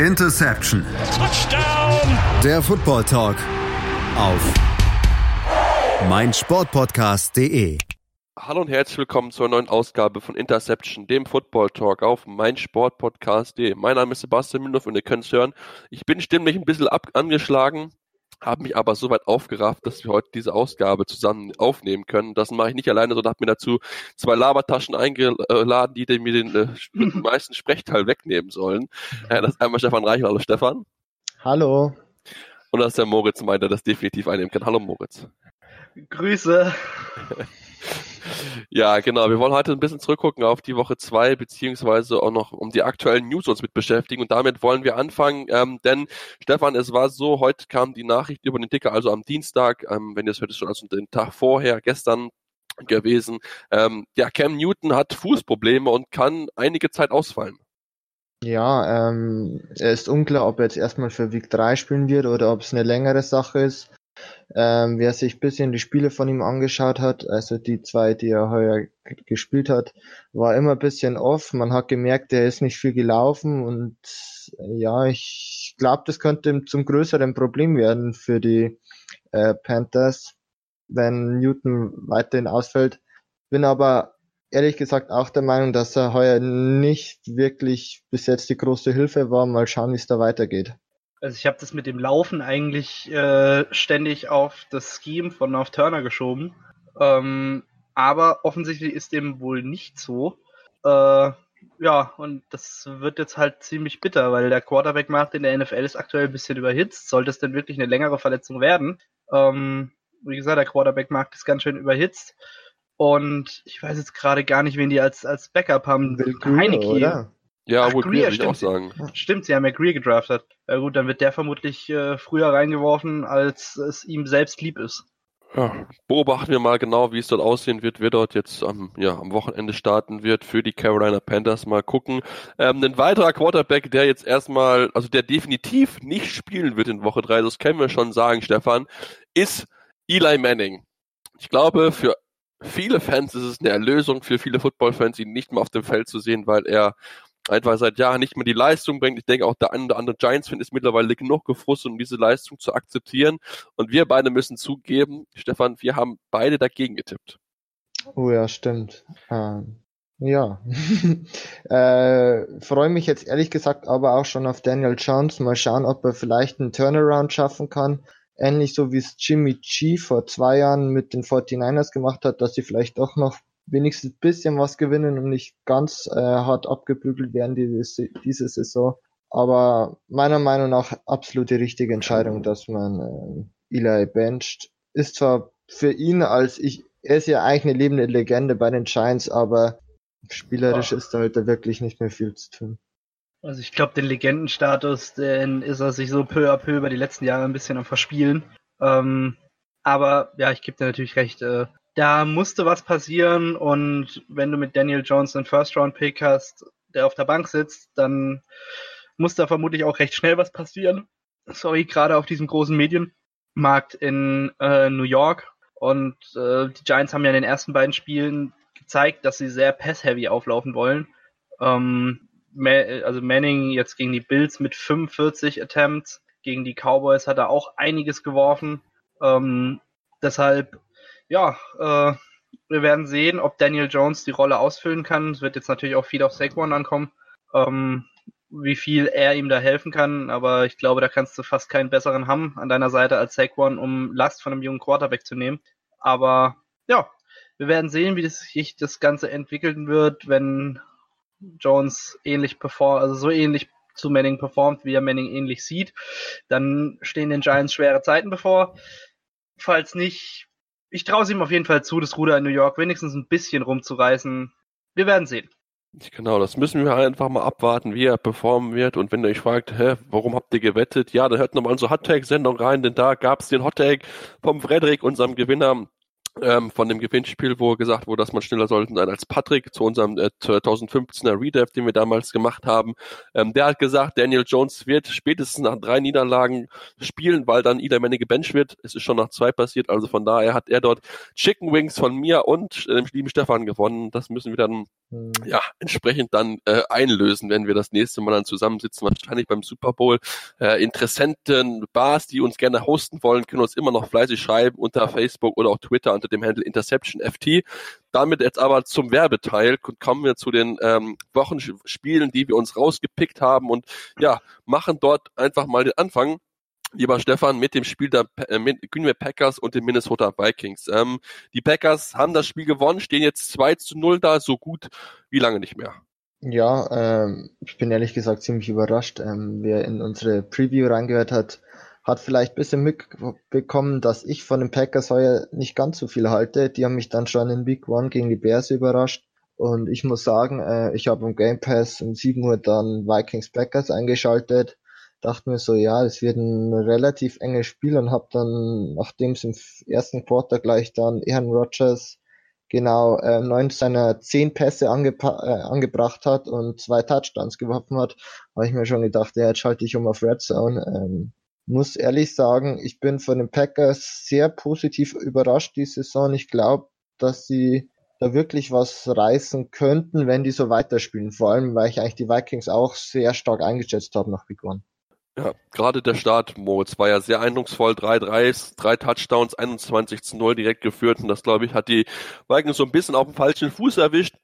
Interception. Touchdown. Der Football Talk auf meinsportpodcast.de. Hallo und herzlich willkommen zur neuen Ausgabe von Interception, dem Football Talk auf meinsportpodcast.de. Mein Name ist Sebastian Mündorf und ihr könnt es hören. Ich bin stimmlich ein bisschen ab angeschlagen, habe mich aber soweit aufgerafft, dass wir heute diese Ausgabe zusammen aufnehmen können. Das mache ich nicht alleine, sondern habe mir dazu zwei Labertaschen eingeladen, die mir den äh, meisten Sprechteil wegnehmen sollen. Äh, das ist einmal Stefan Reichel. Hallo Stefan. Hallo. Und das ist der Moritz, meint der das definitiv einnehmen kann. Hallo Moritz. Grüße. Ja, genau. Wir wollen heute ein bisschen zurückgucken auf die Woche zwei, beziehungsweise auch noch um die aktuellen News uns mit beschäftigen. Und damit wollen wir anfangen, ähm, denn Stefan, es war so, heute kam die Nachricht über den Ticker, also am Dienstag, ähm, wenn ihr es hört, ist schon also den Tag vorher, gestern gewesen. Ähm, ja, Cam Newton hat Fußprobleme und kann einige Zeit ausfallen. Ja, ähm, er ist unklar, ob er jetzt erstmal für Week 3 spielen wird oder ob es eine längere Sache ist. Ähm, wer sich bisschen die Spiele von ihm angeschaut hat, also die zwei, die er heuer gespielt hat, war immer bisschen off. Man hat gemerkt, er ist nicht viel gelaufen und ja, ich glaube, das könnte zum größeren Problem werden für die äh, Panthers, wenn Newton weiterhin ausfällt. Bin aber ehrlich gesagt auch der Meinung, dass er heuer nicht wirklich bis jetzt die große Hilfe war. Mal schauen, wie es da weitergeht. Also ich habe das mit dem Laufen eigentlich äh, ständig auf das Scheme von North Turner geschoben. Ähm, aber offensichtlich ist dem wohl nicht so. Äh, ja, und das wird jetzt halt ziemlich bitter, weil der Quarterback-Markt in der NFL ist aktuell ein bisschen überhitzt. Sollte es denn wirklich eine längere Verletzung werden? Ähm, wie gesagt, der Quarterback-Markt ist ganz schön überhitzt. Und ich weiß jetzt gerade gar nicht, wen die als, als Backup haben. Will Heineke, oder? Ja, Ach, wohl Greer, würde ich auch sagen. Stimmt, sie haben ja Greer gedraftet. Ja gut, dann wird der vermutlich äh, früher reingeworfen, als es ihm selbst lieb ist. Ja, beobachten wir mal genau, wie es dort aussehen wird, wer dort jetzt am, ja, am Wochenende starten wird für die Carolina Panthers. Mal gucken. Ähm, ein weiterer Quarterback, der jetzt erstmal, also der definitiv nicht spielen wird in Woche 3, das können wir schon sagen, Stefan, ist Eli Manning. Ich glaube, für viele Fans ist es eine Erlösung, für viele Football-Fans, ihn nicht mehr auf dem Feld zu sehen, weil er einfach seit Jahren nicht mehr die Leistung bringt. Ich denke auch der andere, andere Giants-Fan ist mittlerweile genug gefrustet, um diese Leistung zu akzeptieren. Und wir beide müssen zugeben, Stefan, wir haben beide dagegen getippt. Oh ja, stimmt. Ähm, ja. äh, Freue mich jetzt ehrlich gesagt aber auch schon auf Daniel Jones. Mal schauen, ob er vielleicht einen Turnaround schaffen kann. Ähnlich so wie es Jimmy G vor zwei Jahren mit den 49ers gemacht hat, dass sie vielleicht doch noch wenigstens ein bisschen was gewinnen und nicht ganz äh, hart abgebügelt werden diese, diese Saison. Aber meiner Meinung nach absolut die richtige Entscheidung, dass man äh, Eli bencht. Ist zwar für ihn als ich, er ist ja eigentlich eine lebende Legende bei den Giants, aber spielerisch oh. ist da halt da wirklich nicht mehr viel zu tun. Also ich glaube, den Legendenstatus, den ist er sich so peu à peu über die letzten Jahre ein bisschen am Verspielen. Ähm, aber ja, ich gebe dir natürlich recht. Äh, da musste was passieren und wenn du mit Daniel Jones einen First-Round-Pick hast, der auf der Bank sitzt, dann muss da vermutlich auch recht schnell was passieren. Sorry, gerade auf diesem großen Medienmarkt in äh, New York. Und äh, die Giants haben ja in den ersten beiden Spielen gezeigt, dass sie sehr pass-heavy auflaufen wollen. Ähm, also Manning jetzt gegen die Bills mit 45 Attempts, gegen die Cowboys hat er auch einiges geworfen. Ähm, deshalb ja, äh, wir werden sehen, ob Daniel Jones die Rolle ausfüllen kann. Es wird jetzt natürlich auch viel auf Saquon ankommen, ähm, wie viel er ihm da helfen kann. Aber ich glaube, da kannst du fast keinen besseren haben an deiner Seite als Saquon, um Last von einem jungen Quarterback zu nehmen. Aber ja, wir werden sehen, wie sich das Ganze entwickeln wird, wenn Jones ähnlich performt, also so ähnlich zu Manning performt, wie er Manning ähnlich sieht. Dann stehen den Giants schwere Zeiten bevor. Falls nicht, ich traue es ihm auf jeden Fall zu, das Ruder in New York wenigstens ein bisschen rumzureißen. Wir werden sehen. Genau, das müssen wir einfach mal abwarten, wie er performen wird. Und wenn ihr euch fragt, hä, warum habt ihr gewettet? Ja, dann hört nochmal unsere Hottag-Sendung rein, denn da gab es den Hottag vom Frederik, unserem Gewinner ähm, von dem Gewinnspiel, wo gesagt wurde, dass man schneller sollten sein als Patrick zu unserem äh, 2015er Redev, den wir damals gemacht haben. Ähm, der hat gesagt, Daniel Jones wird spätestens nach drei Niederlagen spielen, weil dann Ida Menne gebencht wird. Es ist schon nach zwei passiert, also von daher hat er dort Chicken Wings von mir und äh, dem lieben Stefan gewonnen. Das müssen wir dann mhm. ja entsprechend dann äh, einlösen, wenn wir das nächste Mal dann zusammensitzen, wahrscheinlich beim Super Bowl. Äh, Interessenten, Bars, die uns gerne hosten wollen, können uns immer noch fleißig schreiben unter Facebook oder auch Twitter unter dem Handle Interception FT. Damit jetzt aber zum Werbeteil kommen wir zu den ähm, Wochenspielen, die wir uns rausgepickt haben und ja, machen dort einfach mal den Anfang lieber Stefan, mit dem Spiel der äh, Green Bay Packers und den Minnesota Vikings. Ähm, die Packers haben das Spiel gewonnen, stehen jetzt 2 zu 0 da, so gut wie lange nicht mehr. Ja, ähm, ich bin ehrlich gesagt ziemlich überrascht. Ähm, wer in unsere Preview reingehört hat, hat vielleicht ein bisschen mitbekommen, dass ich von den Packers heuer nicht ganz so viel halte. Die haben mich dann schon in Week One gegen die Bears überrascht. Und ich muss sagen, äh, ich habe im Game Pass um 7 Uhr dann Vikings Packers eingeschaltet. Dachte mir so, ja, es wird ein relativ enges Spiel und habe dann, nachdem es im ersten Quarter gleich dann Aaron Rodgers genau äh, neun seiner zehn Pässe äh, angebracht hat und zwei Touchdowns geworfen hat, habe ich mir schon gedacht, ja, jetzt schalte ich um auf Red Zone. Ähm, muss ehrlich sagen, ich bin von den Packers sehr positiv überrascht die Saison. Ich glaube, dass sie da wirklich was reißen könnten, wenn die so weiterspielen. Vor allem, weil ich eigentlich die Vikings auch sehr stark eingeschätzt habe nach Big One. Ja, gerade der Start, Moritz, war ja sehr eindrucksvoll. Drei Dreis, drei Touchdowns, 21 zu 0 direkt geführt. Und das, glaube ich, hat die Vikings so ein bisschen auf dem falschen Fuß erwischt.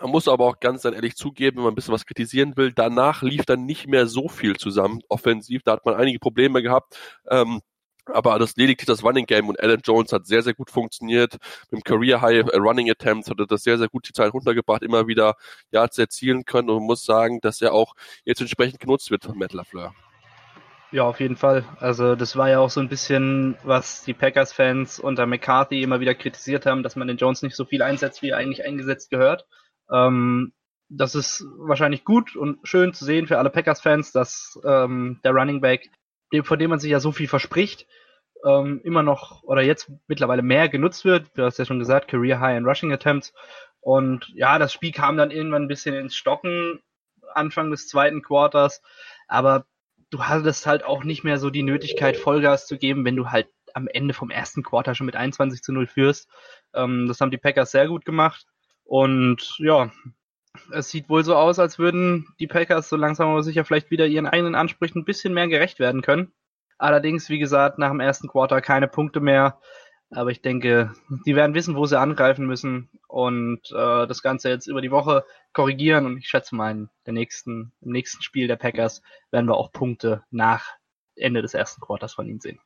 Man muss aber auch ganz ehrlich zugeben, wenn man ein bisschen was kritisieren will, danach lief dann nicht mehr so viel zusammen. Offensiv, da hat man einige Probleme gehabt. Ähm, aber das lediglich das Running Game und Alan Jones hat sehr, sehr gut funktioniert. Mit dem Career High äh, Running Attempts hat er das sehr, sehr gut die Zeit runtergebracht, immer wieder Yards erzielen können und man muss sagen, dass er auch jetzt entsprechend genutzt wird von Matt LaFleur. Ja, auf jeden Fall. Also das war ja auch so ein bisschen, was die Packers-Fans unter McCarthy immer wieder kritisiert haben, dass man den Jones nicht so viel einsetzt, wie er eigentlich eingesetzt gehört. Ähm, das ist wahrscheinlich gut und schön zu sehen für alle Packers-Fans, dass ähm, der Running Back, von dem man sich ja so viel verspricht, ähm, immer noch oder jetzt mittlerweile mehr genutzt wird. Du hast ja schon gesagt, Career High in Rushing Attempts. Und ja, das Spiel kam dann irgendwann ein bisschen ins Stocken, Anfang des zweiten Quarters. Aber du hattest halt auch nicht mehr so die Nötigkeit, Vollgas zu geben, wenn du halt am Ende vom ersten Quarter schon mit 21 zu 0 führst. Ähm, das haben die Packers sehr gut gemacht. Und ja, es sieht wohl so aus, als würden die Packers so langsam aber sicher vielleicht wieder ihren eigenen Ansprüchen ein bisschen mehr gerecht werden können. Allerdings, wie gesagt, nach dem ersten Quarter keine Punkte mehr. Aber ich denke, die werden wissen, wo sie angreifen müssen und äh, das Ganze jetzt über die Woche korrigieren. Und ich schätze mal, in der nächsten, im nächsten Spiel der Packers werden wir auch Punkte nach Ende des ersten Quarters von ihnen sehen.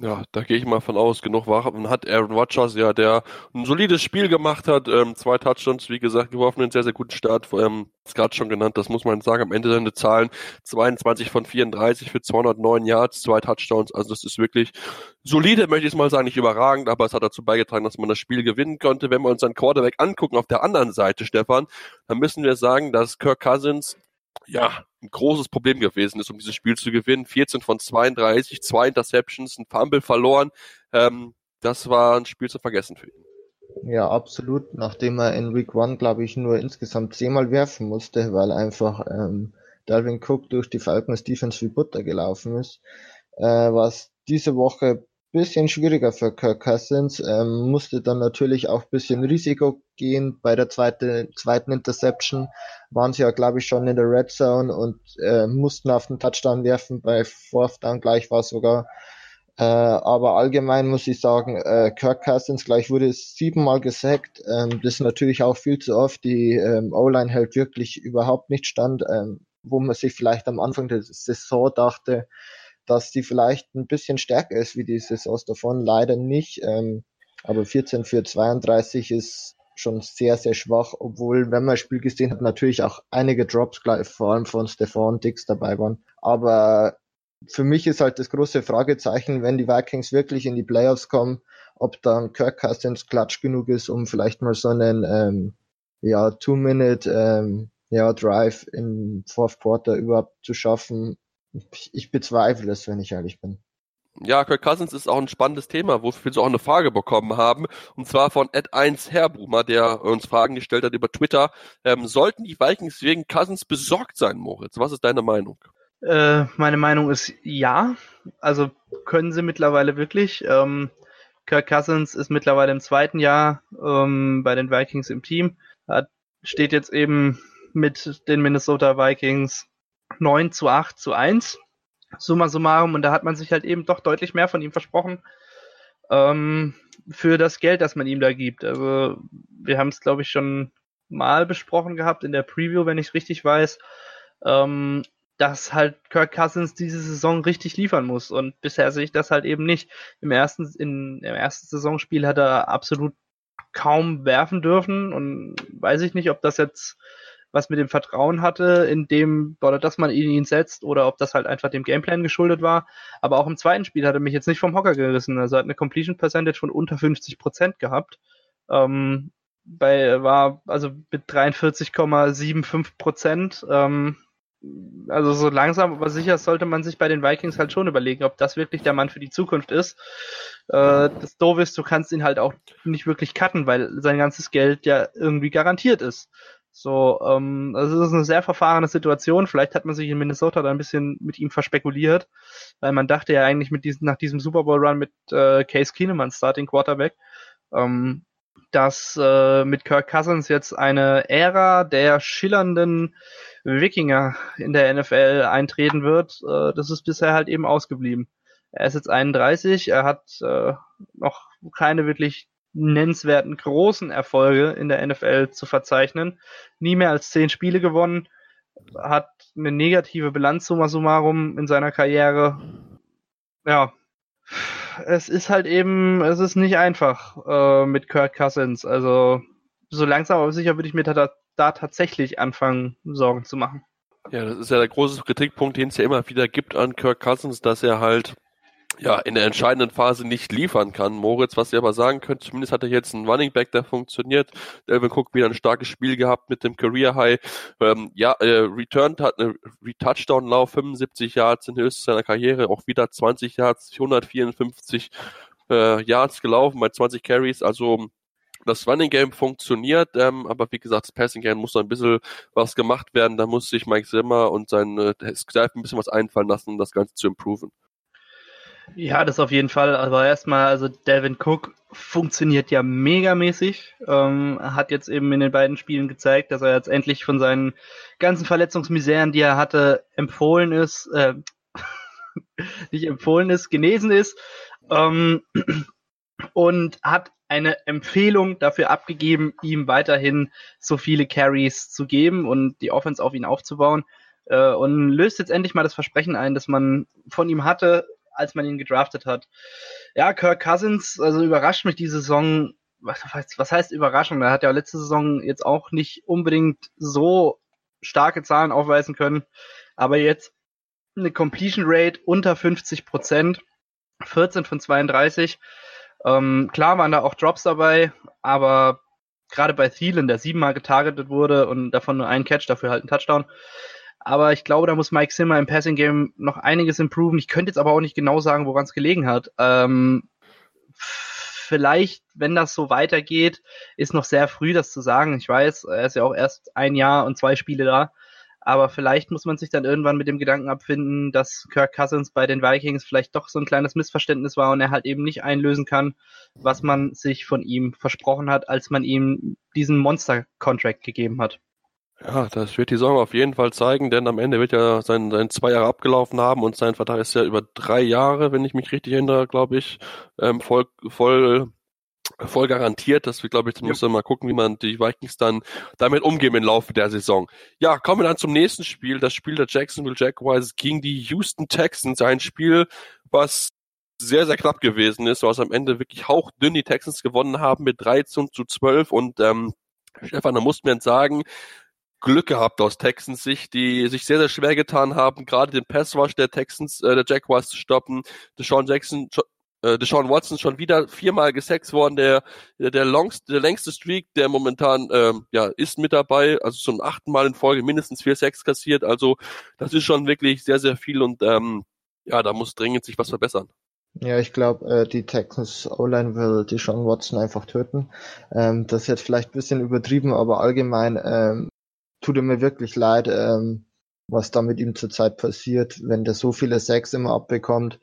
Ja, da gehe ich mal von aus. Genug Waffen hat Aaron Rodgers, ja, der ein solides Spiel gemacht hat. Ähm, zwei Touchdowns, wie gesagt, geworfen, einen sehr, sehr guten Start. Ähm, ist gerade schon genannt, das muss man sagen. Am Ende seine Zahlen 22 von 34 für 209 Yards, zwei Touchdowns. Also das ist wirklich solide, möchte ich mal sagen, nicht überragend, aber es hat dazu beigetragen, dass man das Spiel gewinnen konnte. Wenn wir uns dann Quarterback angucken auf der anderen Seite, Stefan, dann müssen wir sagen, dass Kirk Cousins ja, ein großes Problem gewesen ist, um dieses Spiel zu gewinnen. 14 von 32, zwei Interceptions, ein Fumble verloren. Ähm, das war ein Spiel zu vergessen für ihn. Ja, absolut. Nachdem er in Week One, glaube ich, nur insgesamt zehnmal werfen musste, weil einfach ähm, Dalvin Cook durch die Falcons Defense wie Butter gelaufen ist, äh, war es diese Woche bisschen schwieriger für Kirk Cousins, ähm, musste dann natürlich auch bisschen Risiko gehen. Bei der zweite, zweiten Interception waren sie ja, glaube ich, schon in der Red Zone und äh, mussten auf den Touchdown werfen. Bei Fourth Down gleich war es sogar. Äh, aber allgemein muss ich sagen, äh, Kirk Cousins gleich wurde siebenmal gesackt. Ähm, das ist natürlich auch viel zu oft. Die ähm, O-Line hält wirklich überhaupt nicht stand, ähm, wo man sich vielleicht am Anfang der Saison dachte, dass die vielleicht ein bisschen stärker ist wie die Saisons davon. Leider nicht. Ähm, aber 14 für 32 ist schon sehr, sehr schwach, obwohl, wenn man das Spiel gesehen hat, natürlich auch einige Drops, vor allem von Stefan Dix dabei waren. Aber für mich ist halt das große Fragezeichen, wenn die Vikings wirklich in die Playoffs kommen, ob dann Kirk Cousins klatsch genug ist, um vielleicht mal so einen ähm, ja, Two-Minute ähm, ja, Drive im Fourth Quarter überhaupt zu schaffen ich, bezweifle es, wenn ich ehrlich bin. Ja, Kirk Cousins ist auch ein spannendes Thema, wofür wir auch eine Frage bekommen haben. Und zwar von Ed1 Herbrumer, der uns Fragen gestellt hat über Twitter. Ähm, sollten die Vikings wegen Cousins besorgt sein, Moritz? Was ist deine Meinung? Äh, meine Meinung ist ja. Also können sie mittlerweile wirklich. Ähm, Kirk Cousins ist mittlerweile im zweiten Jahr ähm, bei den Vikings im Team. Hat, steht jetzt eben mit den Minnesota Vikings 9 zu 8 zu 1 summa summarum, und da hat man sich halt eben doch deutlich mehr von ihm versprochen ähm, für das Geld, das man ihm da gibt. Also wir haben es, glaube ich, schon mal besprochen gehabt in der Preview, wenn ich es richtig weiß, ähm, dass halt Kirk Cousins diese Saison richtig liefern muss. Und bisher sehe ich das halt eben nicht. Im ersten, in, im ersten Saisonspiel hat er absolut kaum werfen dürfen und weiß ich nicht, ob das jetzt was mit dem Vertrauen hatte, in dem, oder dass man ihn, ihn setzt, oder ob das halt einfach dem Gameplan geschuldet war. Aber auch im zweiten Spiel hat er mich jetzt nicht vom Hocker gerissen. Also er hat eine Completion Percentage von unter 50 Prozent gehabt. Ähm, bei, war also mit 43,75 Prozent. Ähm, also so langsam, aber sicher sollte man sich bei den Vikings halt schon überlegen, ob das wirklich der Mann für die Zukunft ist. Äh, das Doof ist, du kannst ihn halt auch nicht wirklich cutten, weil sein ganzes Geld ja irgendwie garantiert ist. So, ähm, also es ist eine sehr verfahrene Situation. Vielleicht hat man sich in Minnesota da ein bisschen mit ihm verspekuliert, weil man dachte ja eigentlich mit diesem, nach diesem Super Bowl Run mit äh, Case Keenum als Starting Quarterback, ähm, dass äh, mit Kirk Cousins jetzt eine Ära der schillernden Wikinger in der NFL eintreten wird. Äh, das ist bisher halt eben ausgeblieben. Er ist jetzt 31, er hat äh, noch keine wirklich nennenswerten großen Erfolge in der NFL zu verzeichnen. Nie mehr als zehn Spiele gewonnen, hat eine negative Bilanz summa summarum in seiner Karriere. Ja, es ist halt eben, es ist nicht einfach äh, mit Kurt Cousins. Also so langsam aber sicher würde ich mir da, da tatsächlich anfangen, Sorgen zu machen. Ja, das ist ja der große Kritikpunkt, den es ja immer wieder gibt an Kirk Cousins, dass er halt ja, in der entscheidenden Phase nicht liefern kann. Moritz, was ihr aber sagen könnt, zumindest hat er jetzt einen Running Back, der funktioniert. Delvin Cook wieder ein starkes Spiel gehabt mit dem Career High. Ähm, ja, äh, returned hat eine Touchdown Lauf, 75 Yards in Höchst seiner Karriere, auch wieder 20 Yards, 154 äh, Yards gelaufen bei 20 Carries, also das Running Game funktioniert, ähm, aber wie gesagt, das Passing Game muss noch ein bisschen was gemacht werden. Da muss sich Mike Zimmer und sein äh, Staff ein bisschen was einfallen lassen, um das Ganze zu improven. Ja, das auf jeden Fall. Aber erstmal, also Delvin Cook funktioniert ja megamäßig. Ähm, hat jetzt eben in den beiden Spielen gezeigt, dass er jetzt endlich von seinen ganzen Verletzungsmiseren, die er hatte, empfohlen ist, äh, nicht empfohlen ist, genesen ist. Ähm, und hat eine Empfehlung dafür abgegeben, ihm weiterhin so viele Carries zu geben und die Offense auf ihn aufzubauen. Äh, und löst jetzt endlich mal das Versprechen ein, das man von ihm hatte, als man ihn gedraftet hat. Ja, Kirk Cousins, also überrascht mich diese Saison. Was, was heißt Überraschung? Er hat ja letzte Saison jetzt auch nicht unbedingt so starke Zahlen aufweisen können, aber jetzt eine Completion Rate unter 50 Prozent, 14 von 32. Ähm, klar waren da auch Drops dabei, aber gerade bei Thielen, der siebenmal getargetet wurde und davon nur ein Catch, dafür halt ein Touchdown, aber ich glaube, da muss Mike Zimmer im Passing Game noch einiges improven. Ich könnte jetzt aber auch nicht genau sagen, woran es gelegen hat. Ähm, vielleicht, wenn das so weitergeht, ist noch sehr früh, das zu sagen. Ich weiß, er ist ja auch erst ein Jahr und zwei Spiele da. Aber vielleicht muss man sich dann irgendwann mit dem Gedanken abfinden, dass Kirk Cousins bei den Vikings vielleicht doch so ein kleines Missverständnis war und er halt eben nicht einlösen kann, was man sich von ihm versprochen hat, als man ihm diesen Monster-Contract gegeben hat. Ja, das wird die Saison auf jeden Fall zeigen, denn am Ende wird ja sein, sein zwei Jahre abgelaufen haben und sein Vertrag ist ja über drei Jahre, wenn ich mich richtig erinnere, glaube ich, ähm, voll, voll, voll garantiert. Das wird, glaube ich, muss ja. mal gucken, wie man die Vikings dann damit umgehen im Laufe der Saison. Ja, kommen wir dann zum nächsten Spiel, das Spiel der Jacksonville Jaguars gegen die Houston Texans. Ein Spiel, was sehr, sehr knapp gewesen ist, was am Ende wirklich hauchdünn die Texans gewonnen haben mit 13 zu 12 und ähm, Stefan, da muss man sagen, Glück gehabt aus Texans Sicht, die sich sehr, sehr schwer getan haben, gerade den Passwash der Texans, äh, der Jaguars zu stoppen. Deshaun Jackson, äh, Deshaun Watson schon wieder viermal gesext worden, der, der, der, longst, der längste Streak, der momentan, ähm, ja, ist mit dabei, also zum achten Mal in Folge mindestens vier Sex kassiert, also das ist schon wirklich sehr, sehr viel und, ähm, ja, da muss dringend sich was verbessern. Ja, ich glaube, äh, die Texans O-Line will die Sean Watson einfach töten. Ähm, das ist jetzt vielleicht bisschen übertrieben, aber allgemein ähm, tut er mir wirklich leid, ähm, was da mit ihm zurzeit passiert, wenn der so viele Sacks immer abbekommt.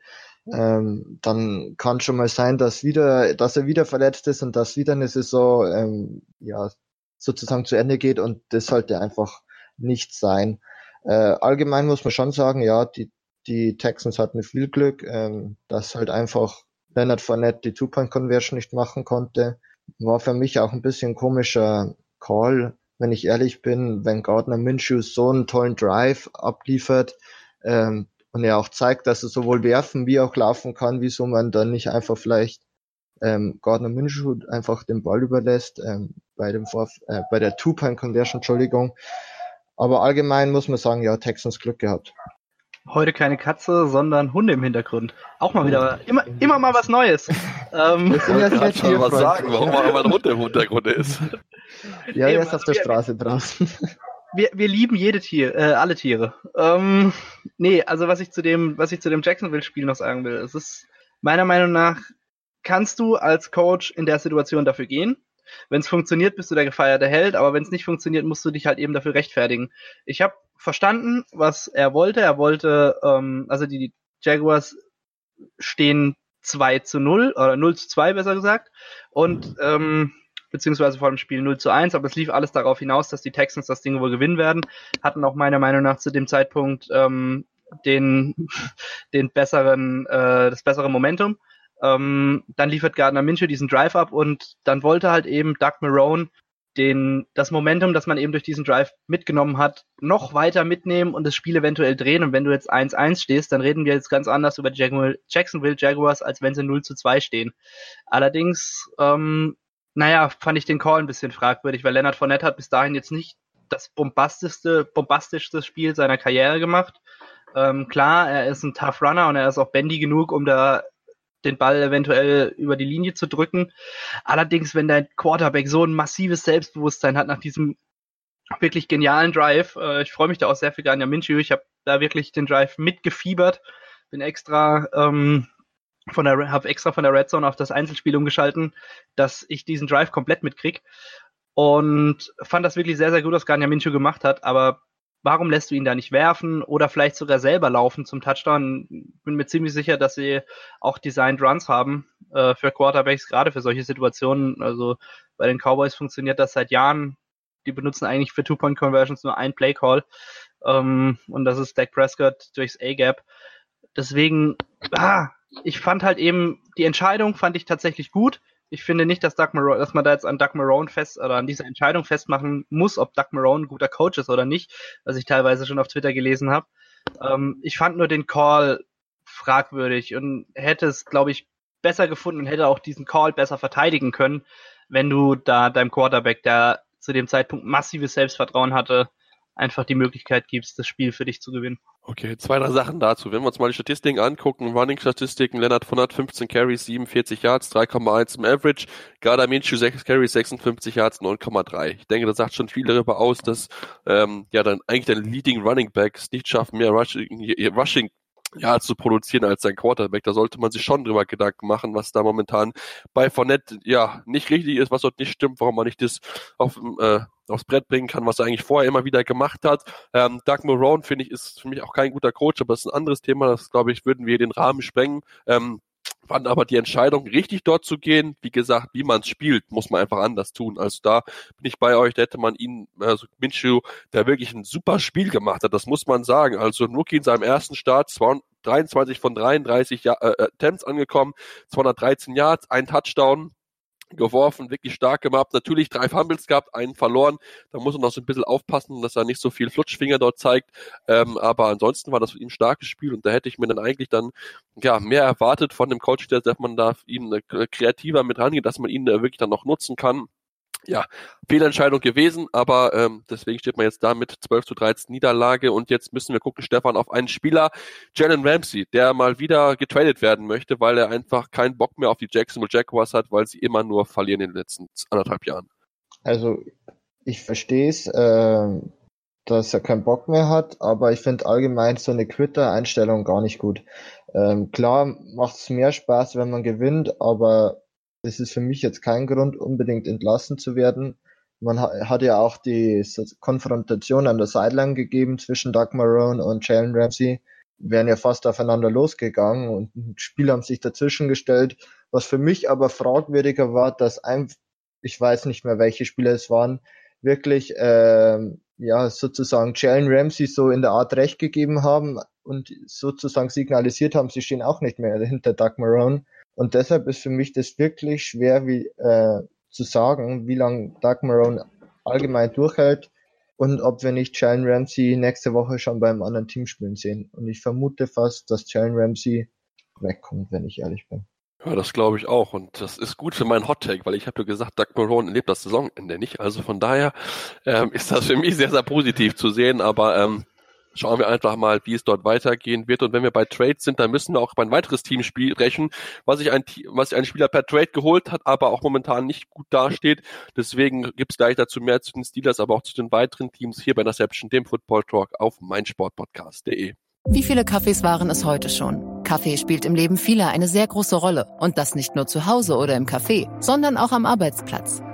Ähm, dann kann schon mal sein, dass wieder, dass er wieder verletzt ist und dass wieder eine Saison ähm, ja sozusagen zu Ende geht und das sollte einfach nicht sein. Äh, allgemein muss man schon sagen, ja, die, die Texans hatten viel Glück, ähm, dass halt einfach Leonard Fournette die Two-Point-Conversion nicht machen konnte. War für mich auch ein bisschen komischer Call, wenn ich ehrlich bin, wenn Gardner Minshew so einen tollen Drive abliefert ähm, und er auch zeigt, dass er sowohl werfen wie auch laufen kann, wieso man dann nicht einfach vielleicht ähm, Gardner Minshew einfach den Ball überlässt ähm, bei dem Vorf äh, bei der Two-Point-Conversion, Entschuldigung. Aber allgemein muss man sagen, ja, Texans Glück gehabt. Heute keine Katze, sondern Hunde im Hintergrund. Auch mal wieder, immer, immer mal was Neues. ähm, ich kann schon was sagen, warum auch mal ein Hund im Hintergrund ist. Ja, er ist auf der Straße draußen. Wir, wir lieben jede Tier, äh, alle Tiere. Ähm, nee, also was ich zu dem, was ich zu dem Jacksonville-Spiel noch sagen will, es ist meiner Meinung nach, kannst du als Coach in der Situation dafür gehen. Wenn es funktioniert, bist du der gefeierte Held, aber wenn es nicht funktioniert, musst du dich halt eben dafür rechtfertigen. Ich habe verstanden, was er wollte. Er wollte, ähm, also die Jaguars stehen 2 zu 0 oder 0 zu 2 besser gesagt und ähm, beziehungsweise vor dem Spiel 0 zu 1, aber es lief alles darauf hinaus, dass die Texans das Ding wohl gewinnen werden, hatten auch meiner Meinung nach zu dem Zeitpunkt ähm, den, den besseren, äh, das bessere Momentum. Ähm, dann liefert Gardner Minshew diesen Drive ab und dann wollte halt eben Doug Marone den, das Momentum, das man eben durch diesen Drive mitgenommen hat, noch weiter mitnehmen und das Spiel eventuell drehen. Und wenn du jetzt 1-1 stehst, dann reden wir jetzt ganz anders über Jacksonville Jaguars, als wenn sie 0 zu 2 stehen. Allerdings ähm, naja, fand ich den Call ein bisschen fragwürdig, weil Leonard Fournette hat bis dahin jetzt nicht das bombastischste, bombastischste Spiel seiner Karriere gemacht. Ähm, klar, er ist ein Tough Runner und er ist auch bendy genug, um da den Ball eventuell über die Linie zu drücken. Allerdings, wenn dein Quarterback so ein massives Selbstbewusstsein hat nach diesem wirklich genialen Drive, äh, ich freue mich da auch sehr für Ganya Minshew, ich habe da wirklich den Drive mitgefiebert, bin extra ähm, von der, habe extra von der Red Zone auf das Einzelspiel umgeschalten, dass ich diesen Drive komplett mitkrieg. Und fand das wirklich sehr, sehr gut, was Ganya Minshew gemacht hat. Aber warum lässt du ihn da nicht werfen oder vielleicht sogar selber laufen zum Touchdown? Bin mir ziemlich sicher, dass sie auch Designed Runs haben äh, für Quarterbacks, gerade für solche Situationen. Also bei den Cowboys funktioniert das seit Jahren. Die benutzen eigentlich für Two-Point-Conversions nur ein Play-Call. Ähm, und das ist Dak Prescott durchs A-Gap. Deswegen, ah, ich fand halt eben, die Entscheidung fand ich tatsächlich gut. Ich finde nicht, dass, Doug Marone, dass man da jetzt an Doug Marone fest oder an dieser Entscheidung festmachen muss, ob Doug Marone ein guter Coach ist oder nicht, was ich teilweise schon auf Twitter gelesen habe. Ähm, ich fand nur den Call fragwürdig und hätte es, glaube ich, besser gefunden und hätte auch diesen Call besser verteidigen können, wenn du da deinem Quarterback, der zu dem Zeitpunkt massives Selbstvertrauen hatte, einfach die Möglichkeit gibst, das Spiel für dich zu gewinnen. Okay, zwei, drei Sachen dazu. Wenn wir uns mal die Statistiken angucken, Running-Statistiken, Lennart von 115 Carries, 47 Yards, 3,1 im Average, Gardner Minshew 6 Carries, 56 Yards, 9,3. Ich denke, das sagt schon viel darüber aus, dass ähm, ja dann eigentlich deine Leading Running Backs nicht schaffen, mehr Rushing, Rushing ja, zu produzieren als sein Quarterback. Da sollte man sich schon drüber Gedanken machen, was da momentan bei Fournette ja nicht richtig ist, was dort nicht stimmt, warum man nicht das auf, äh, aufs Brett bringen kann, was er eigentlich vorher immer wieder gemacht hat. Ähm, Doug Marone, finde ich, ist für mich auch kein guter Coach, aber das ist ein anderes Thema, das, glaube ich, würden wir den Rahmen sprengen. Ähm, fand aber die Entscheidung, richtig dort zu gehen, wie gesagt, wie man es spielt, muss man einfach anders tun. Also da bin ich bei euch, da hätte man ihn, also Minshew, der wirklich ein super Spiel gemacht hat, das muss man sagen. Also Rookie in seinem ersten Start, 23 von 33 ja äh, Attempts angekommen, 213 Yards, ein Touchdown, geworfen, wirklich stark gemacht. Natürlich drei Fumbles gehabt, einen verloren. Da muss man noch so ein bisschen aufpassen, dass er nicht so viel Flutschfinger dort zeigt. Ähm, aber ansonsten war das für ihn ein starkes Spiel und da hätte ich mir dann eigentlich dann ja mehr erwartet von dem Coach, dass man da ihn äh, kreativer mit rangeht, dass man ihn äh, wirklich dann noch nutzen kann ja, Fehlentscheidung gewesen, aber ähm, deswegen steht man jetzt da mit 12 zu 13 Niederlage und jetzt müssen wir gucken, Stefan, auf einen Spieler, Jalen Ramsey, der mal wieder getradet werden möchte, weil er einfach keinen Bock mehr auf die Jacksonville Jaguars hat, weil sie immer nur verlieren in den letzten anderthalb Jahren. Also ich verstehe es, äh, dass er keinen Bock mehr hat, aber ich finde allgemein so eine Quitter-Einstellung gar nicht gut. Ähm, klar macht es mehr Spaß, wenn man gewinnt, aber das ist für mich jetzt kein Grund, unbedingt entlassen zu werden. Man hat ja auch die Konfrontation an der Sideline gegeben zwischen Doug Marone und Jalen Ramsey. Wären ja fast aufeinander losgegangen und ein Spiel haben sich dazwischen gestellt. Was für mich aber fragwürdiger war, dass ein, ich weiß nicht mehr, welche Spieler es waren, wirklich äh, ja sozusagen Jalen Ramsey so in der Art recht gegeben haben und sozusagen signalisiert haben, sie stehen auch nicht mehr hinter Doug Marone. Und deshalb ist für mich das wirklich schwer wie, äh, zu sagen, wie lange Doug Marone allgemein durchhält und ob wir nicht Jalen Ramsey nächste Woche schon beim anderen Team spielen sehen. Und ich vermute fast, dass Jalen Ramsey wegkommt, wenn ich ehrlich bin. Ja, das glaube ich auch. Und das ist gut für meinen Hot Take, weil ich habe ja gesagt, Doug Marone erlebt das Saisonende nicht. Also von daher ähm, ist das für mich sehr, sehr positiv zu sehen. Aber ähm, schauen wir einfach mal, wie es dort weitergehen wird. Und wenn wir bei Trades sind, dann müssen wir auch bei ein weiteres Team sprechen, was sich ein, was sich ein Spieler per Trade geholt hat, aber auch momentan nicht gut dasteht. Deswegen gibt es gleich dazu mehr zu den Steelers, aber auch zu den weiteren Teams hier bei Interception, dem Football Talk auf meinsportpodcast.de. Wie viele Kaffees waren es heute schon? Kaffee spielt im Leben vieler eine sehr große Rolle. Und das nicht nur zu Hause oder im Café, sondern auch am Arbeitsplatz.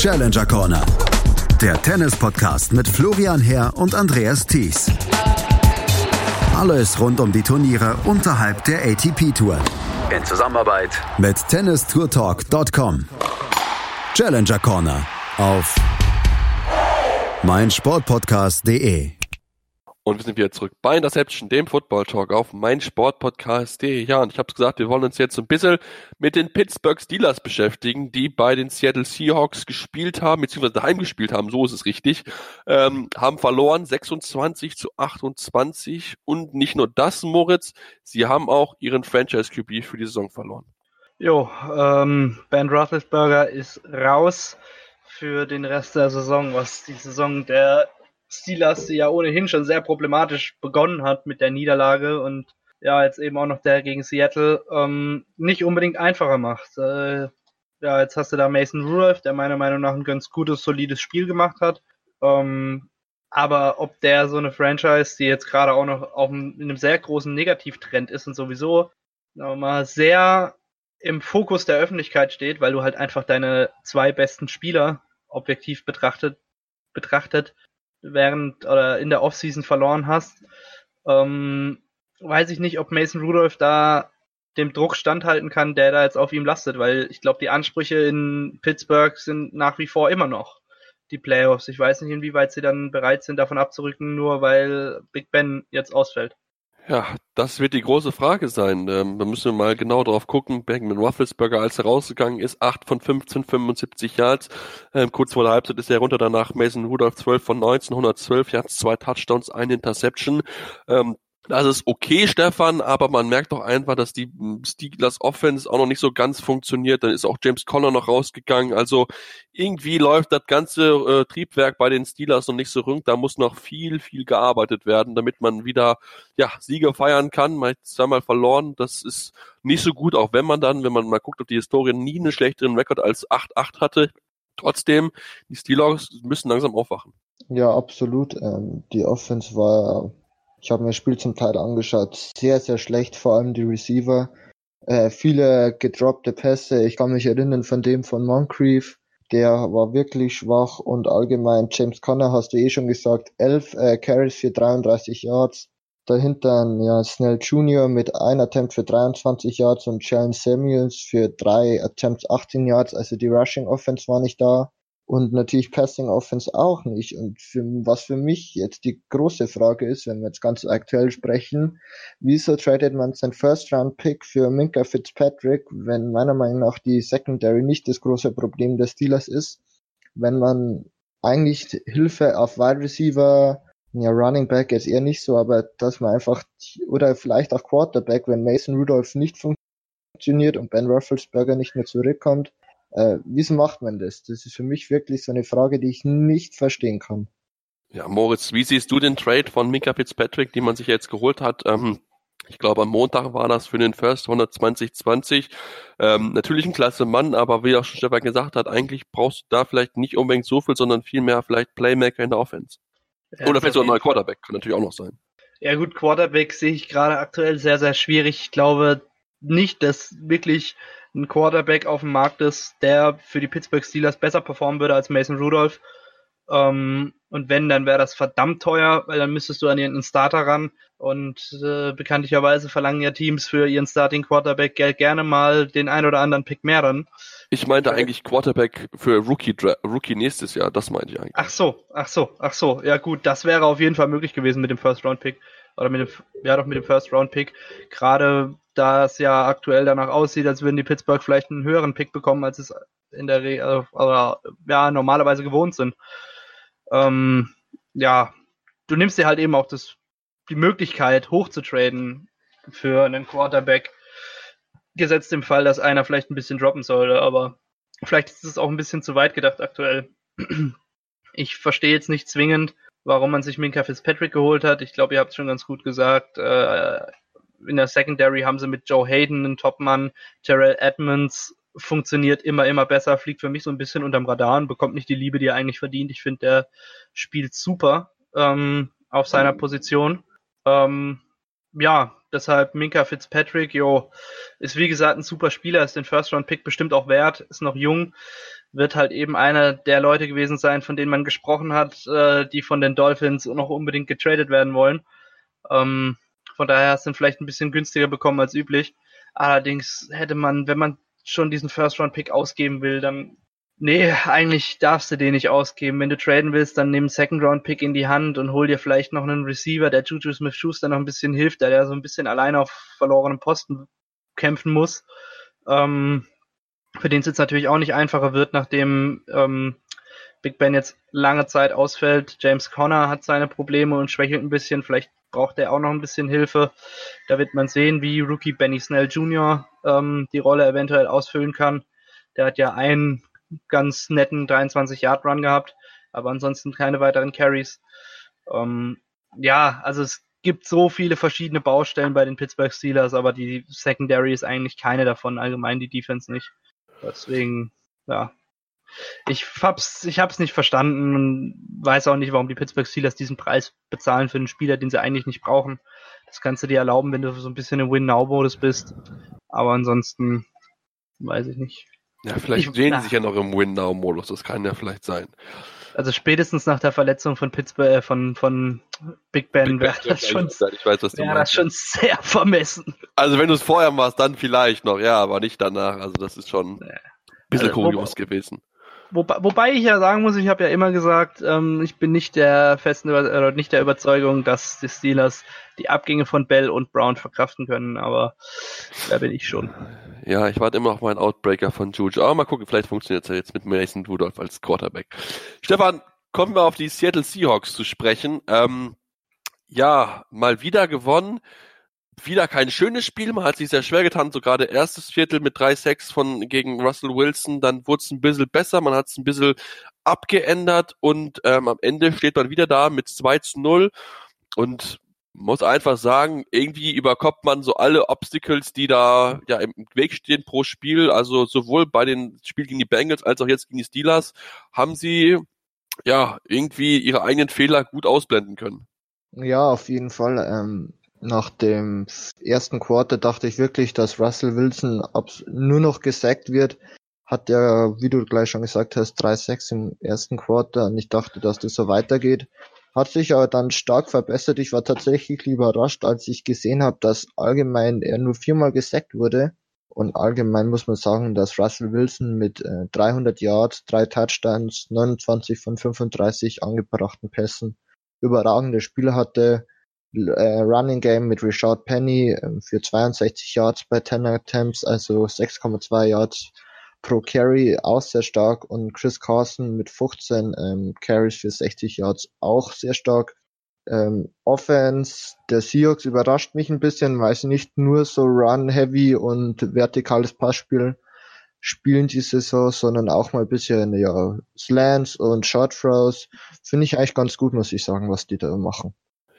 Challenger Corner. Der Tennis-Podcast mit Florian Herr und Andreas Thies. Alles rund um die Turniere unterhalb der ATP-Tour. In Zusammenarbeit mit tennistourtalk.com. Challenger Corner auf meinsportpodcast.de. Und wir sind wieder zurück bei Interception, dem Football Talk auf meinsportpodcast.de. Ja, und ich habe es gesagt, wir wollen uns jetzt ein bisschen mit den Pittsburgh Steelers beschäftigen, die bei den Seattle Seahawks gespielt haben, beziehungsweise daheim gespielt haben, so ist es richtig, ähm, haben verloren 26 zu 28 und nicht nur das, Moritz, sie haben auch ihren Franchise QB für die Saison verloren. Jo, ähm, Ben Roethlisberger ist raus für den Rest der Saison, was die Saison der Steelers, die ja ohnehin schon sehr problematisch begonnen hat mit der Niederlage und ja, jetzt eben auch noch der gegen Seattle, ähm, nicht unbedingt einfacher macht. Äh, ja, jetzt hast du da Mason Rudolph, der meiner Meinung nach ein ganz gutes, solides Spiel gemacht hat. Ähm, aber ob der so eine Franchise, die jetzt gerade auch noch auf einem, in einem sehr großen Negativtrend ist und sowieso mal sehr im Fokus der Öffentlichkeit steht, weil du halt einfach deine zwei besten Spieler objektiv betrachtet, betrachtet während oder in der Offseason verloren hast, ähm, weiß ich nicht, ob Mason Rudolph da dem Druck standhalten kann, der da jetzt auf ihm lastet, weil ich glaube, die Ansprüche in Pittsburgh sind nach wie vor immer noch die Playoffs. Ich weiß nicht, inwieweit sie dann bereit sind, davon abzurücken, nur weil Big Ben jetzt ausfällt. Ja, das wird die große Frage sein. Ähm, da müssen wir mal genau drauf gucken. Bergman Roethlisberger, als er rausgegangen ist, 8 von 15, 75 Yards. Ähm, kurz vor der Halbzeit ist er runter, danach Mason Rudolph 12 von 19, 112 Yards, zwei Touchdowns, eine Interception. Ähm, das ist okay, Stefan, aber man merkt doch einfach, dass die Steelers Offense auch noch nicht so ganz funktioniert. Dann ist auch James Conner noch rausgegangen. Also irgendwie läuft das ganze äh, Triebwerk bei den Steelers noch nicht so rund. Da muss noch viel, viel gearbeitet werden, damit man wieder ja Siege feiern kann. Hat zweimal verloren. Das ist nicht so gut, auch wenn man dann, wenn man mal guckt auf die Historie, nie einen schlechteren Rekord als 8-8 hatte. Trotzdem, die Steelers müssen langsam aufwachen. Ja, absolut. Ähm, die Offense war ich habe mir das Spiel zum Teil angeschaut. Sehr, sehr schlecht, vor allem die Receiver. Äh, viele gedroppte Pässe. Ich kann mich erinnern von dem von Moncrief. Der war wirklich schwach und allgemein James Conner hast du eh schon gesagt. Elf äh, Carries für 33 Yards. dahinter ja, Snell Jr. mit einem Attempt für 23 Yards und Jalen Samuels für drei Attempts 18 Yards. Also die Rushing Offense war nicht da und natürlich Passing Offense auch nicht. Und für, was für mich jetzt die große Frage ist, wenn wir jetzt ganz aktuell sprechen, wieso tradet man sein First Round Pick für Minka Fitzpatrick, wenn meiner Meinung nach die Secondary nicht das große Problem des Steelers ist, wenn man eigentlich Hilfe auf Wide Receiver, ja Running Back jetzt eher nicht so, aber dass man einfach oder vielleicht auch Quarterback, wenn Mason Rudolph nicht funktioniert und Ben Roethlisberger nicht mehr zurückkommt, äh, wieso macht man das? Das ist für mich wirklich so eine Frage, die ich nicht verstehen kann. Ja, Moritz, wie siehst du den Trade von Mika Fitzpatrick, den man sich jetzt geholt hat? Ähm, ich glaube, am Montag war das für den First 12020. Ähm, natürlich ein klasse Mann, aber wie auch schon Stefan gesagt hat, eigentlich brauchst du da vielleicht nicht unbedingt so viel, sondern vielmehr vielleicht Playmaker in der Offense. Ja, Oder vielleicht so ein neuer Quarterback, kann natürlich auch noch sein. Ja gut, Quarterback sehe ich gerade aktuell sehr, sehr schwierig. Ich glaube nicht, dass wirklich ein Quarterback auf dem Markt ist, der für die Pittsburgh Steelers besser performen würde als Mason Rudolph. Ähm, und wenn, dann wäre das verdammt teuer, weil dann müsstest du an ihren Starter ran. Und äh, bekanntlicherweise verlangen ja Teams für ihren Starting Quarterback gerne mal den ein oder anderen Pick mehr dann. Ich meinte eigentlich Quarterback für Rookie, Rookie nächstes Jahr, das meinte ich eigentlich. Ach so, ach so, ach so. Ja gut, das wäre auf jeden Fall möglich gewesen mit dem First Round Pick. Oder mit dem, ja doch mit dem First Round Pick. Gerade da es ja aktuell danach aussieht, als würden die Pittsburgh vielleicht einen höheren Pick bekommen, als es in der Re äh, ja, normalerweise gewohnt sind. Ähm, ja, du nimmst dir halt eben auch das, die Möglichkeit, hochzutraden für einen Quarterback, gesetzt im Fall, dass einer vielleicht ein bisschen droppen sollte, aber vielleicht ist es auch ein bisschen zu weit gedacht aktuell. Ich verstehe jetzt nicht zwingend, warum man sich Minka Fitzpatrick geholt hat. Ich glaube, ihr habt es schon ganz gut gesagt. Äh, in der Secondary haben sie mit Joe Hayden einen Topmann, Terrell Edmonds funktioniert immer, immer besser, fliegt für mich so ein bisschen unterm Radar und bekommt nicht die Liebe, die er eigentlich verdient. Ich finde, der spielt super ähm, auf seiner Position. Ähm, ja, deshalb Minka Fitzpatrick, jo, ist wie gesagt ein super Spieler, ist den First-Round-Pick bestimmt auch wert, ist noch jung, wird halt eben einer der Leute gewesen sein, von denen man gesprochen hat, äh, die von den Dolphins noch unbedingt getradet werden wollen. Ähm, von daher hast du ihn vielleicht ein bisschen günstiger bekommen als üblich. Allerdings hätte man, wenn man schon diesen First-Round-Pick ausgeben will, dann Nee, eigentlich darfst du den nicht ausgeben. Wenn du traden willst, dann nimm Second-Round-Pick in die Hand und hol dir vielleicht noch einen Receiver, der Juju Smith-Schuster noch ein bisschen hilft, der, der so ein bisschen alleine auf verlorenen Posten kämpfen muss. Ähm, für den es jetzt natürlich auch nicht einfacher wird, nachdem ähm, Big Ben jetzt lange Zeit ausfällt. James Conner hat seine Probleme und schwächelt ein bisschen. Vielleicht braucht er auch noch ein bisschen Hilfe. Da wird man sehen, wie Rookie Benny Snell Jr. Ähm, die Rolle eventuell ausfüllen kann. Der hat ja einen ganz netten 23-Yard-Run gehabt, aber ansonsten keine weiteren Carries. Ähm, ja, also es gibt so viele verschiedene Baustellen bei den Pittsburgh Steelers, aber die Secondary ist eigentlich keine davon, allgemein die Defense nicht. Deswegen, ja, ich hab's, ich hab's nicht verstanden und weiß auch nicht, warum die Pittsburgh Steelers diesen Preis bezahlen für einen Spieler, den sie eigentlich nicht brauchen. Das kannst du dir erlauben, wenn du so ein bisschen im Win-Now-Modus bist. Aber ansonsten weiß ich nicht. Ja, vielleicht ich, sehen sie sich ja noch im Win-Now-Modus. Das kann ja vielleicht sein. Also spätestens nach der Verletzung von Pittsburgh, äh, von, von Big Ben, wäre das, schon, ich weiß, das schon sehr vermessen. Also wenn du es vorher machst, dann vielleicht noch, ja, aber nicht danach. Also das ist schon ein bisschen also, kurios gewesen. Wobei, wobei ich ja sagen muss, ich habe ja immer gesagt, ähm, ich bin nicht der festen Über nicht der Überzeugung, dass die Steelers die Abgänge von Bell und Brown verkraften können, aber da bin ich schon. Ja, ich warte immer auf meinen Outbreaker von Juju. Aber mal gucken, vielleicht funktioniert es ja jetzt mit Mason Rudolph als Quarterback. Stefan, kommen wir auf die Seattle Seahawks zu sprechen. Ähm, ja, mal wieder gewonnen wieder kein schönes Spiel. Man hat sich sehr schwer getan, so gerade erstes Viertel mit drei Sacks von gegen Russell Wilson. Dann wurde es ein bisschen besser, man hat es ein bisschen abgeändert und ähm, am Ende steht man wieder da mit 2 zu 0 und muss einfach sagen, irgendwie überkommt man so alle Obstacles, die da ja im Weg stehen pro Spiel. Also sowohl bei den Spielen gegen die Bengals als auch jetzt gegen die Steelers haben sie ja irgendwie ihre eigenen Fehler gut ausblenden können. Ja, auf jeden Fall. Ähm, nach dem ersten Quarter dachte ich wirklich, dass Russell Wilson nur noch gesackt wird. Hat er, wie du gleich schon gesagt hast, drei Sacks im ersten Quarter und ich dachte, dass das so weitergeht. hat sich aber dann stark verbessert. Ich war tatsächlich überrascht, als ich gesehen habe, dass allgemein er nur viermal gesackt wurde. Und allgemein muss man sagen, dass Russell Wilson mit äh, 300 Yards, drei Touchdowns, 29 von 35 angebrachten Pässen überragende Spiele hatte. Äh, Running Game mit Richard Penny äh, für 62 Yards bei 10 Attempts, also 6,2 Yards pro Carry auch sehr stark und Chris Carson mit 15 ähm, Carries für 60 Yards auch sehr stark. Ähm, Offense der Seahawks überrascht mich ein bisschen, weil sie nicht nur so Run-Heavy und vertikales Passspiel spielen die Saison, sondern auch mal ein bisschen ja, Slants und Short Throws. Finde ich eigentlich ganz gut, muss ich sagen, was die da machen.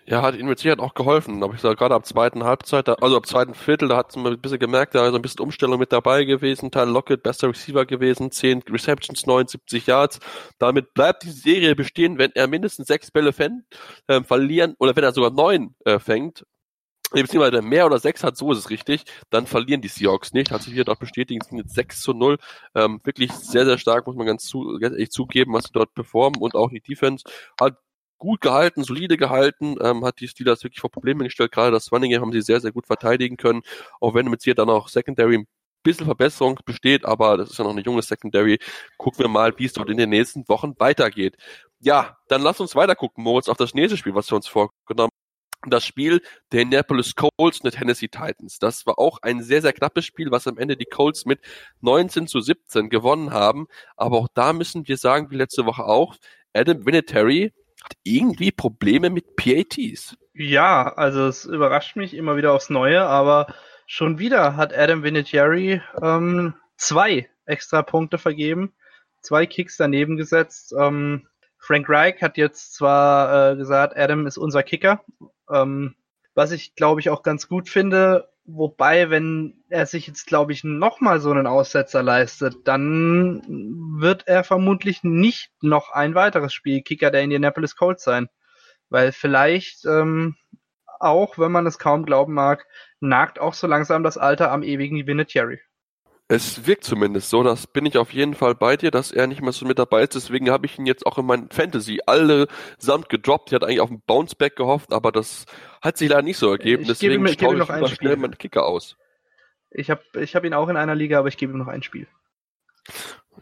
Ja, hat ihnen mit Sicherheit auch geholfen. Aber ich sage gerade ab zweiten Halbzeit, also ab zweiten Viertel, da hat man ein bisschen gemerkt, da ist ein bisschen Umstellung mit dabei gewesen. Teil Lockett, bester Receiver gewesen, 10 Receptions, 79 Yards. Damit bleibt die Serie bestehen, wenn er mindestens sechs Bälle fängt, äh, verlieren, oder wenn er sogar neun äh, fängt, beziehungsweise mehr oder sechs hat, so ist es richtig, dann verlieren die Seahawks nicht. Hat sich hier doch bestätigt, sind jetzt 6 zu 0. Ähm, wirklich sehr, sehr stark, muss man ganz, zu, ganz ehrlich zugeben, was sie dort performen und auch die Defense hat gut gehalten, solide gehalten, ähm, hat die Steelers wirklich vor Probleme gestellt. Gerade das Running Game haben sie sehr, sehr gut verteidigen können, auch wenn mit hier dann auch Secondary ein bisschen Verbesserung besteht, aber das ist ja noch eine junge Secondary. Gucken wir mal, wie es dort in den nächsten Wochen weitergeht. Ja, dann lass uns weiter gucken, Moritz, auf das nächste Spiel, was wir uns vorgenommen das Spiel der Indianapolis Colts mit Tennessee Titans. Das war auch ein sehr, sehr knappes Spiel, was am Ende die Colts mit 19 zu 17 gewonnen haben. Aber auch da müssen wir sagen, wie letzte Woche auch, Adam Vinatieri hat irgendwie Probleme mit PATs. Ja, also es überrascht mich immer wieder aufs Neue, aber schon wieder hat Adam Vinatieri ähm, zwei extra Punkte vergeben, zwei Kicks daneben gesetzt. Ähm, Frank Reich hat jetzt zwar äh, gesagt, Adam ist unser Kicker, ähm, was ich glaube ich auch ganz gut finde, Wobei, wenn er sich jetzt, glaube ich, nochmal so einen Aussetzer leistet, dann wird er vermutlich nicht noch ein weiteres Spiel Kicker der Indianapolis Colts sein. Weil vielleicht, ähm, auch wenn man es kaum glauben mag, nagt auch so langsam das Alter am ewigen Vinatieri. Es wirkt zumindest so, das bin ich auf jeden Fall bei dir, dass er nicht mehr so mit dabei ist. Deswegen habe ich ihn jetzt auch in meinen Fantasy allesamt gedroppt. Ich hatte eigentlich auf einen Bounceback gehofft, aber das hat sich leider nicht so ergeben. Ich Deswegen gebe, schaue noch ich schnell Spiel. meinen Kicker aus. Ich habe ich hab ihn auch in einer Liga, aber ich gebe ihm noch ein Spiel.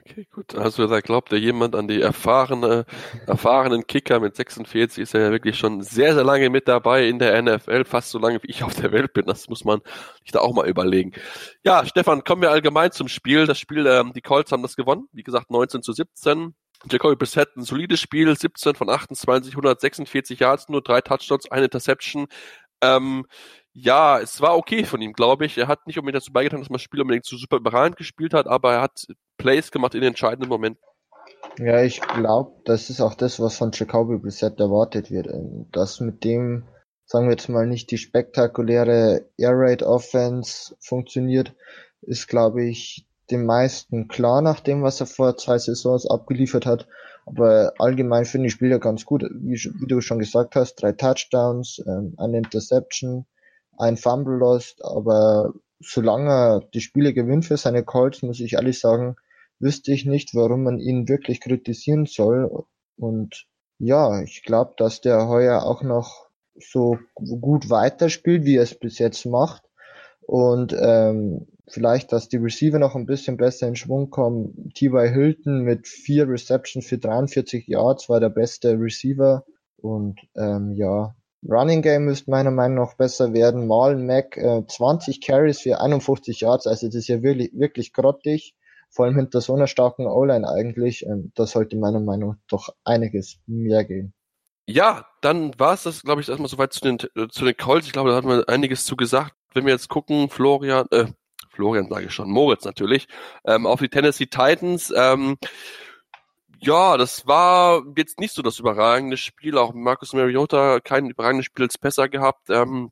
Okay, gut. Also da glaubt ja jemand an die erfahrene, erfahrenen Kicker mit 46 ist er ja wirklich schon sehr, sehr lange mit dabei in der NFL, fast so lange wie ich auf der Welt bin. Das muss man sich da auch mal überlegen. Ja, Stefan, kommen wir allgemein zum Spiel. Das Spiel, ähm, die Colts haben das gewonnen. Wie gesagt, 19 zu 17. Jacoby Brissett ein solides Spiel, 17 von 28, 146 Yards, nur drei Touchdowns, eine Interception. Ähm, ja, es war okay von ihm, glaube ich. Er hat nicht unbedingt dazu beigetragen, dass man das Spiel unbedingt so super überragend gespielt hat, aber er hat Plays gemacht in den entscheidenden Momenten. Ja, ich glaube, das ist auch das, was von Jacoby Brissett erwartet wird. Dass mit dem, sagen wir jetzt mal, nicht die spektakuläre Air Raid Offense funktioniert, ist, glaube ich, den meisten klar nach dem, was er vor zwei Saisons abgeliefert hat. Aber allgemein finde ich Spieler ganz gut, wie, wie, du schon gesagt hast, drei Touchdowns, ähm, eine Interception, ein Fumble lost, aber solange er die Spiele gewinnt für seine Colts, muss ich ehrlich sagen, wüsste ich nicht, warum man ihn wirklich kritisieren soll. Und ja, ich glaube, dass der heuer auch noch so gut weiterspielt, wie er es bis jetzt macht. Und ähm, vielleicht, dass die Receiver noch ein bisschen besser in Schwung kommen. T.Y. Hilton mit vier Receptions für 43 Yards war der beste Receiver. Und ähm, ja, Running Game müsste meiner Meinung nach besser werden. Marlon Mack äh, 20 Carries für 51 Yards, also das ist ja wirklich, wirklich grottig. Vor allem hinter so einer starken O-Line eigentlich. Ähm, da sollte meiner Meinung nach doch einiges mehr gehen. Ja, dann war es das, glaube ich, erstmal soweit zu den, äh, zu den Calls. Ich glaube, da hat man einiges zu gesagt. Wenn wir jetzt gucken, Florian, äh, Florian sage ich schon, Moritz natürlich, ähm, auf die Tennessee Titans. Ähm, ja, das war jetzt nicht so das überragende Spiel. Auch Marcus Mariota kein überragendes Spiel als besser gehabt. Ähm,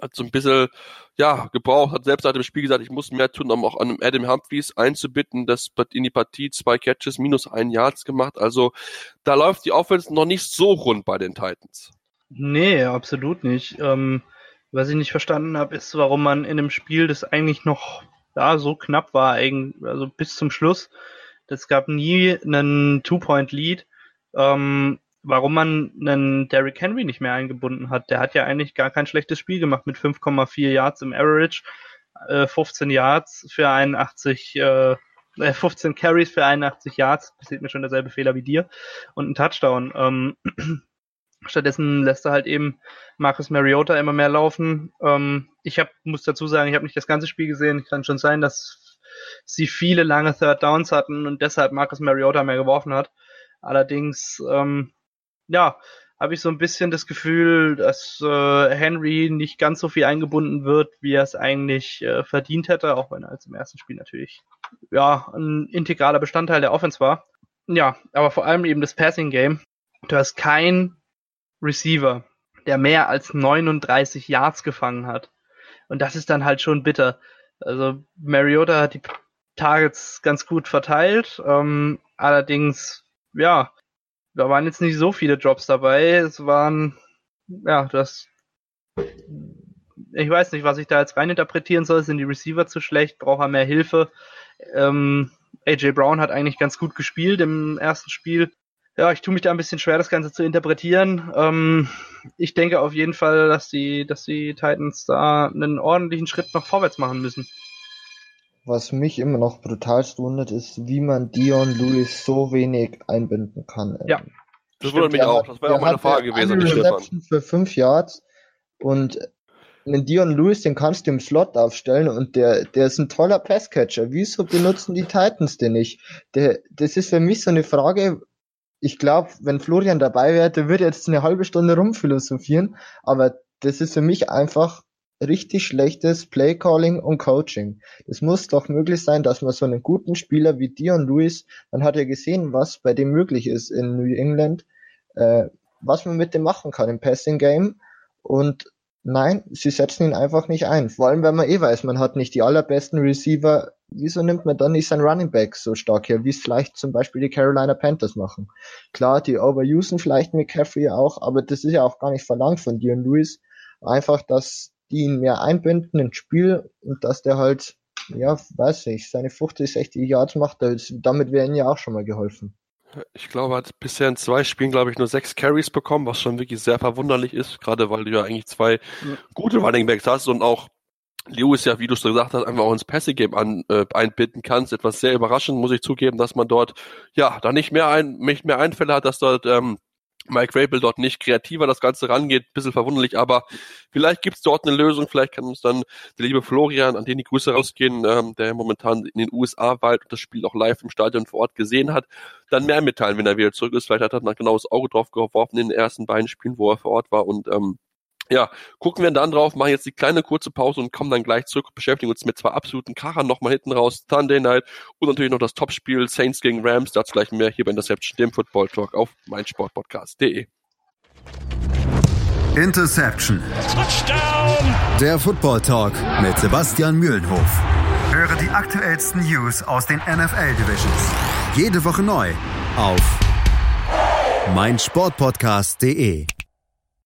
hat so ein bisschen, ja, gebraucht, hat selbst nach dem Spiel gesagt, ich muss mehr tun, um auch an Adam Humphries einzubitten, das in die Partie zwei Catches minus ein Yards gemacht. Also da läuft die Offense noch nicht so rund bei den Titans. Nee, absolut nicht. Ähm, was ich nicht verstanden habe, ist, warum man in einem Spiel, das eigentlich noch ja, so knapp war, also bis zum Schluss, es gab nie einen Two-Point-Lead, ähm, warum man einen Derrick Henry nicht mehr eingebunden hat. Der hat ja eigentlich gar kein schlechtes Spiel gemacht mit 5,4 Yards im Average, äh, 15 Yards für 81, äh, 15 äh, Carries für 81 Yards, passiert mir schon derselbe Fehler wie dir, und ein Touchdown. Ähm, stattdessen lässt er halt eben Marcus Mariota immer mehr laufen. Ähm, ich hab, muss dazu sagen, ich habe nicht das ganze Spiel gesehen. Kann schon sein, dass sie viele lange Third Downs hatten und deshalb Marcus Mariota mehr geworfen hat. Allerdings, ähm, ja, habe ich so ein bisschen das Gefühl, dass äh, Henry nicht ganz so viel eingebunden wird, wie er es eigentlich äh, verdient hätte, auch wenn er als im ersten Spiel natürlich ja ein integraler Bestandteil der Offense war. Ja, aber vor allem eben das Passing Game. Du hast kein Receiver, der mehr als 39 Yards gefangen hat. Und das ist dann halt schon bitter. Also Mariota hat die Targets ganz gut verteilt. Ähm, allerdings, ja, da waren jetzt nicht so viele Drops dabei. Es waren, ja, das, ich weiß nicht, was ich da jetzt reininterpretieren soll. Sind die Receiver zu schlecht? Braucht er mehr Hilfe? Ähm, AJ Brown hat eigentlich ganz gut gespielt im ersten Spiel. Ja, ich tue mich da ein bisschen schwer, das Ganze zu interpretieren. Ähm, ich denke auf jeden Fall, dass die, dass die Titans da einen ordentlichen Schritt noch vorwärts machen müssen. Was mich immer noch brutal wundert, ist, wie man Dion Lewis so wenig einbinden kann. Ja. Das wundert mich auch. Das wäre auch meine Frage gewesen. Eine Reception für fünf Yards und einen Dion Lewis, den kannst du im Slot aufstellen und der, der ist ein toller Passcatcher. Wieso benutzen die Titans den nicht? Der, das ist für mich so eine Frage, ich glaube, wenn Florian dabei wäre, der würde jetzt eine halbe Stunde rumphilosophieren, aber das ist für mich einfach richtig schlechtes Playcalling und Coaching. Es muss doch möglich sein, dass man so einen guten Spieler wie Dion Lewis, man hat ja gesehen, was bei dem möglich ist in New England, äh, was man mit dem machen kann im Passing Game. Und nein, sie setzen ihn einfach nicht ein. Vor allem, wenn man eh weiß, man hat nicht die allerbesten Receiver. Wieso nimmt man dann nicht sein Running Back so stark her, wie es vielleicht zum Beispiel die Carolina Panthers machen? Klar, die overusen vielleicht McCaffrey auch, aber das ist ja auch gar nicht verlangt von Dion Lewis. Einfach, dass die ihn mehr einbinden ins Spiel und dass der halt, ja, weiß ich, seine 50, 60 Yards macht, damit wäre ihm ja auch schon mal geholfen. Ich glaube, er hat bisher in zwei Spielen, glaube ich, nur sechs Carries bekommen, was schon wirklich sehr verwunderlich ist, gerade weil du ja eigentlich zwei ja. gute Running Backs hast und auch Lewis ja, wie du es gesagt hast, einfach auch ins Passing Game an, äh, einbinden kannst. Etwas sehr überraschend, muss ich zugeben, dass man dort ja da nicht mehr ein, nicht mehr Einfälle hat, dass dort ähm, Mike Rabel dort nicht kreativer das Ganze rangeht, bisschen verwunderlich, aber vielleicht gibt's dort eine Lösung, vielleicht kann uns dann der liebe Florian, an den die Grüße rausgehen, ähm, der momentan in den USA weilt und das Spiel auch live im Stadion vor Ort gesehen hat, dann mehr mitteilen, wenn er wieder zurück ist. Vielleicht hat er dann genau das Auge drauf geworfen in den ersten beiden Spielen, wo er vor Ort war und ähm, ja, gucken wir dann drauf, machen jetzt die kleine kurze Pause und kommen dann gleich zurück, beschäftigen uns mit zwei absoluten Krachern nochmal hinten raus, Sunday Night und natürlich noch das Topspiel Saints gegen Rams, dazu gleich mehr hier bei Interception, dem Football Talk auf meinsportpodcast.de. Interception. Touchdown. Der Football Talk mit Sebastian Mühlenhof. Höre die aktuellsten News aus den NFL Divisions. Jede Woche neu auf meinsportpodcast.de.